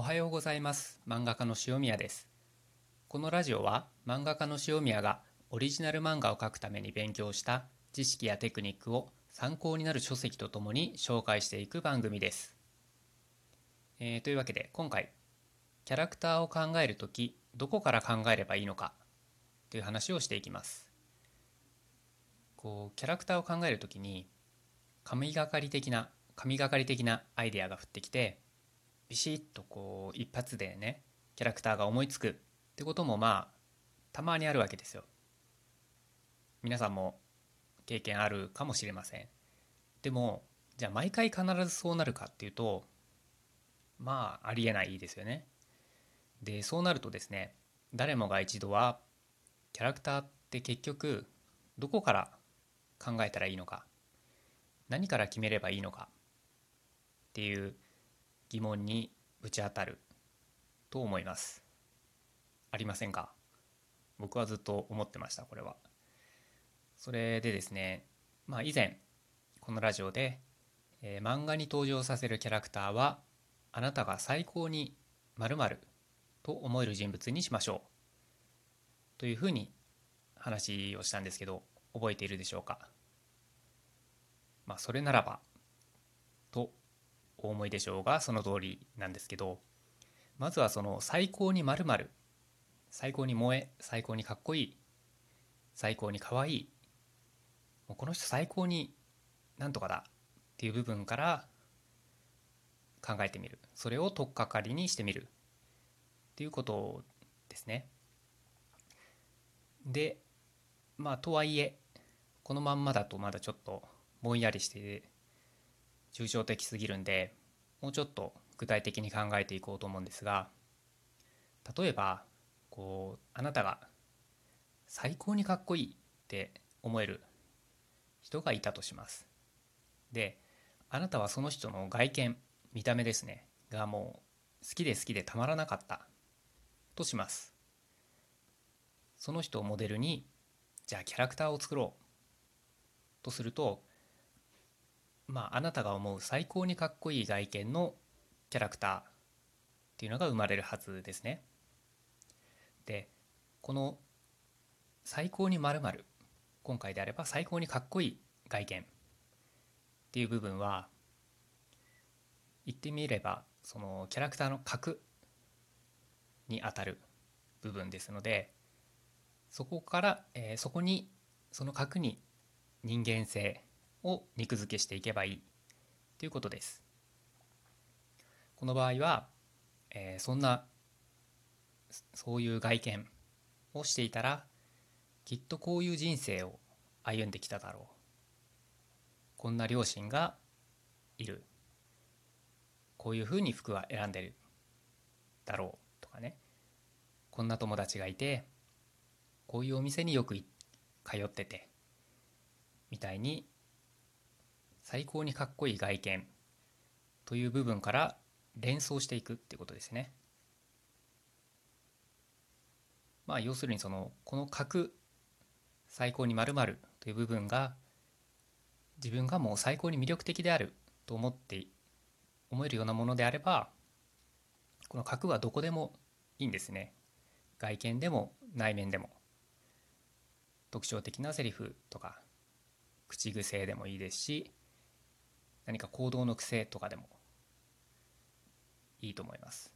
おはようございます。漫画家の塩宮です。このラジオは漫画家の塩宮がオリジナル漫画を描くために勉強した知識やテクニックを参考になる書籍とともに紹介していく番組です、えー、というわけで今回キャラクターを考えるときどこから考えればいいのかという話をしていきます。こうキャラクターを考えるときに神がかり的な神がかり的なアイデアが降ってきてビシッとこう一発でねキャラクターが思いつくってこともまあたまにあるわけですよ。皆さんも経験あるかもしれません。でもじゃあ毎回必ずそうなるかっていうとまあありえないですよね。でそうなるとですね誰もが一度はキャラクターって結局どこから考えたらいいのか何から決めればいいのかっていう疑問にぶち当たると思います。ありませんか？僕はずっと思ってましたこれは。それでですねまあ以前このラジオで、えー、漫画に登場させるキャラクターはあなたが最高に〇〇と思える人物にしましょう。というふうに話をしたんですけど覚えているでしょうか？まあそれならばとお思いでしょうがその通りなんですけどまずはその最高にまる最高に萌え最高にかっこいい最高にかわいいもうこの人最高になんとかだっていう部分から考えてみるそれを取っかかりにしてみるっていうことですね。でまあとはいえこのまんまだとまだちょっとぼんやりして抽象的すぎるんでもうちょっと具体的に考えていこうと思うんですが例えばこうあなたが最高にかっこいいって思える人がいたとします。であなたはその人の外見見た目ですねがもう好きで好きでたまらなかったとします。その人をモデルにじゃあキャラクターを作ろうとするとまあ、あなたが思う最高にかっこいい外見のキャラクターっていうのが生まれるはずですね。でこの最高にまる今回であれば最高にかっこいい外見っていう部分は言ってみればそのキャラクターの格にあたる部分ですのでそこから、えー、そこにその格に人間性を肉付けしていけばいい。ということです。この場合は、えー、そんなそういう外見をしていたらきっとこういう人生を歩んできただろう。こんな両親がいる。こういうふうに服は選んでるだろう。とかね。こんな友達がいてこういうお店によく通っててみたいに最高にかっこいい外見という部分から連想していくっていうことですね。まあ要するにそのこの角最高にまるという部分が自分がもう最高に魅力的であると思って思えるようなものであればこの角はどこでもいいんですね。外見でも内面でも特徴的なセリフとか口癖でもいいですし何か行動の癖とかでもいいと思います。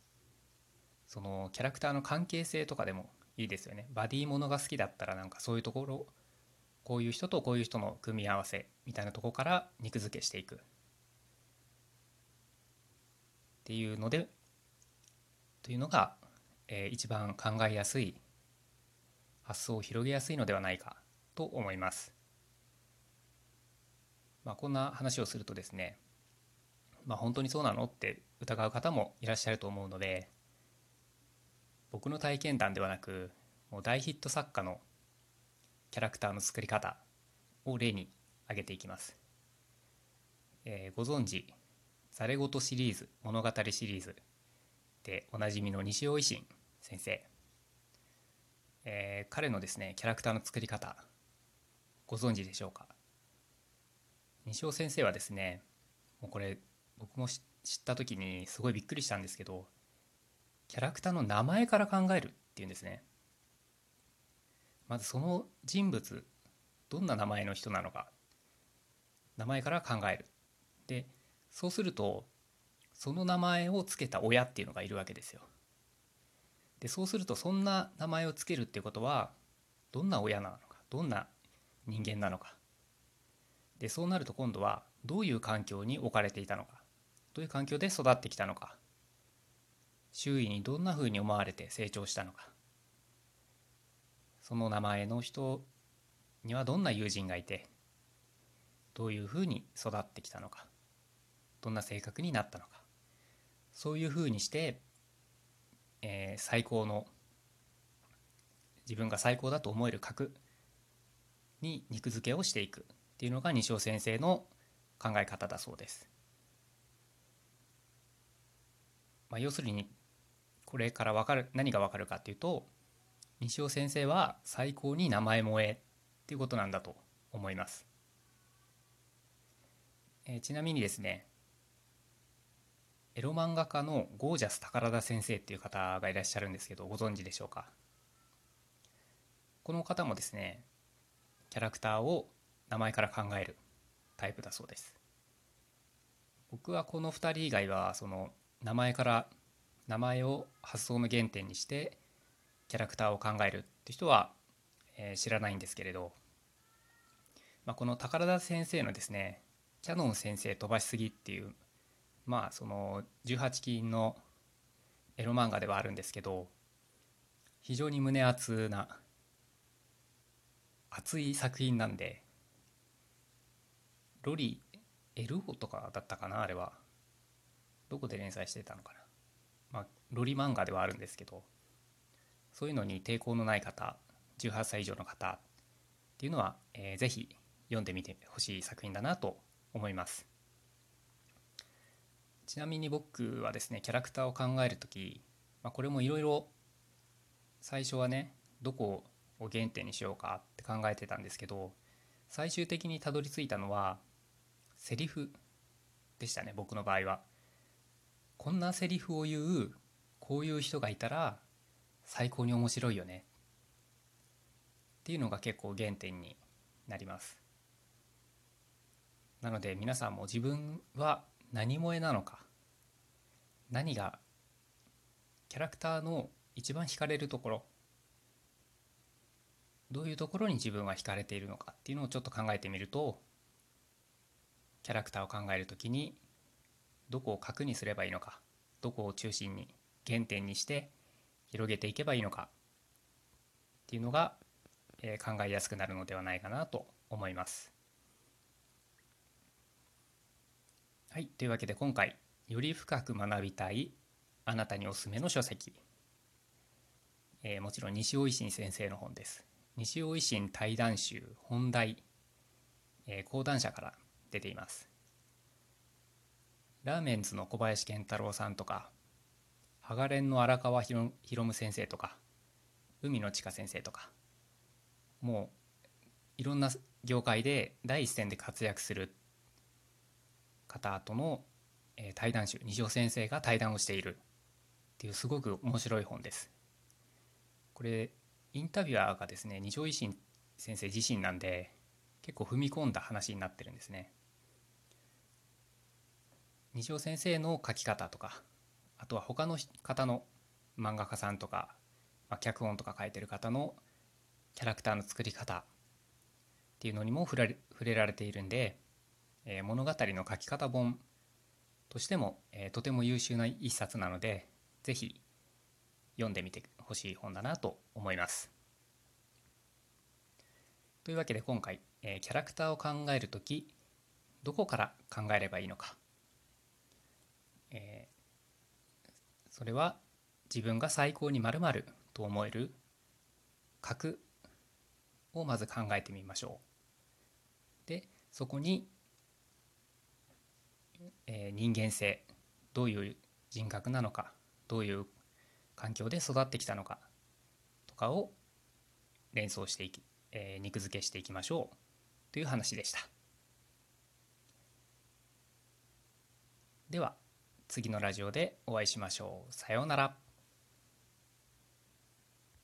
そのキャラクターの関係性とかでもいいですよね。バディものが好きだったらなんかそういうところこういう人とこういう人の組み合わせみたいなとこから肉付けしていく。っていうのでというのが、えー、一番考えやすい発想を広げやすいのではないかと思います。まあ、こんな話をするとですね、まあ、本当にそうなのって疑う方もいらっしゃると思うので僕の体験談ではなくもう大ヒット作家のキャラクターの作り方を例に挙げていきます、えー、ご存知「ざれ言」シリーズ物語シリーズでおなじみの西尾維新先生、えー、彼のですねキャラクターの作り方ご存知でしょうか？西尾先生はですねもうこれ僕も知った時にすごいびっくりしたんですけどキャラクターの名前から考えるっていうんですね。まずその人物どんな名前の人なのか名前から考える。でそうするとその名前を付けた親っていうのがいるわけですよ。でそうするとそんな名前を付けるっていうことはどんな親なのかどんな人間なのかでそうなると今度はどういう環境に置かれていたのかどういう環境で育ってきたのか周囲にどんなふうに思われて成長したのかその名前の人にはどんな友人がいてどういうふうに育ってきたのかどんな性格になったのかそういうふうにして、えー、最高の自分が最高だと思える格に肉付けをしていく。っていうのが西尾先生の考え方だそうです。まあ、要するにこれから分かる何が分かるかっていうと西尾先生は最高に名前萌えっていうことなんだと思います。えー、ちなみにですねエロ漫画家のゴージャス宝田先生っていう方がいらっしゃるんですけどご存知でしょうか？この方もですねキャラクターを名前から考えるタイプだそうです。僕はこの2人以外はその名前から名前を発想の原点にしてキャラクターを考えるって人は、え、知らないんですけれど、まあ、この宝田先生のですねキャノン先生飛ばしすぎっていうまあその18禁のエロ漫画ではあるんですけど非常に胸熱な熱い作品なんでロリエルオとかだったかなあれは。どこで連載してたのかな。まあロリ漫画ではあるんですけどそういうのに抵抗のない方18歳以上の方っていうのは、えー、ぜひ読んでみてほしい作品だなと思います。ちなみに僕はですねキャラクターを考える時、まあ、これもいろいろ最初はねどこを原点にしようかって考えてたんですけど最終的にたどり着いたのはセリフでしたね僕の場合は。こんなセリフを言うこういう人がいたら最高に面白いよねっていうのが結構原点になります。なので皆さんも自分は何萌えなのか何がキャラクターの一番惹かれるところどういうところに自分は惹かれているのかっていうのをちょっと考えてみるとキャラクターを考える時にどこを核にすればいいのかどこを中心に原点にして広げていけばいいのかっていうのが、え考えやすくなるのではないかなと思います。はい、というわけで今回より深く学びたいあなたにおすすめの書籍、えー、もちろん西尾維新先生の本です。西尾維新対談集本題、えー、講談社から出ています。ラーメンズの小林健太郎さんとかハガレンの荒川博夢先生とか海野千佳先生とかもういろんな業界で第一線で活躍する方との、対談集二条先生が対談をしているっていうすごく面白い本です。これインタビュアーがですね二条維新先生自身なんで結構踏み込んだ話になってるんですね。二条先生の書き方とかあとは他の方の漫画家さんとか、まあ、脚本とか書いてる方のキャラクターの作り方っていうのにも触れ触れられているんでえー、物語の書き方本としても、えー、とても優秀な一冊なので是非読んでみてほしい本だなと思います。というわけで今回、えー、キャラクターを考える時どこから考えればいいのか、えー、それは自分が最高にまると思える格をまず考えてみましょう。でそこにえー、人間性どういう人格なのかどういう環境で育ってきたのかとかを連想していき、えー、肉付けしていきましょうという話でしたでは次のラジオでお会いしましょう。さようなら。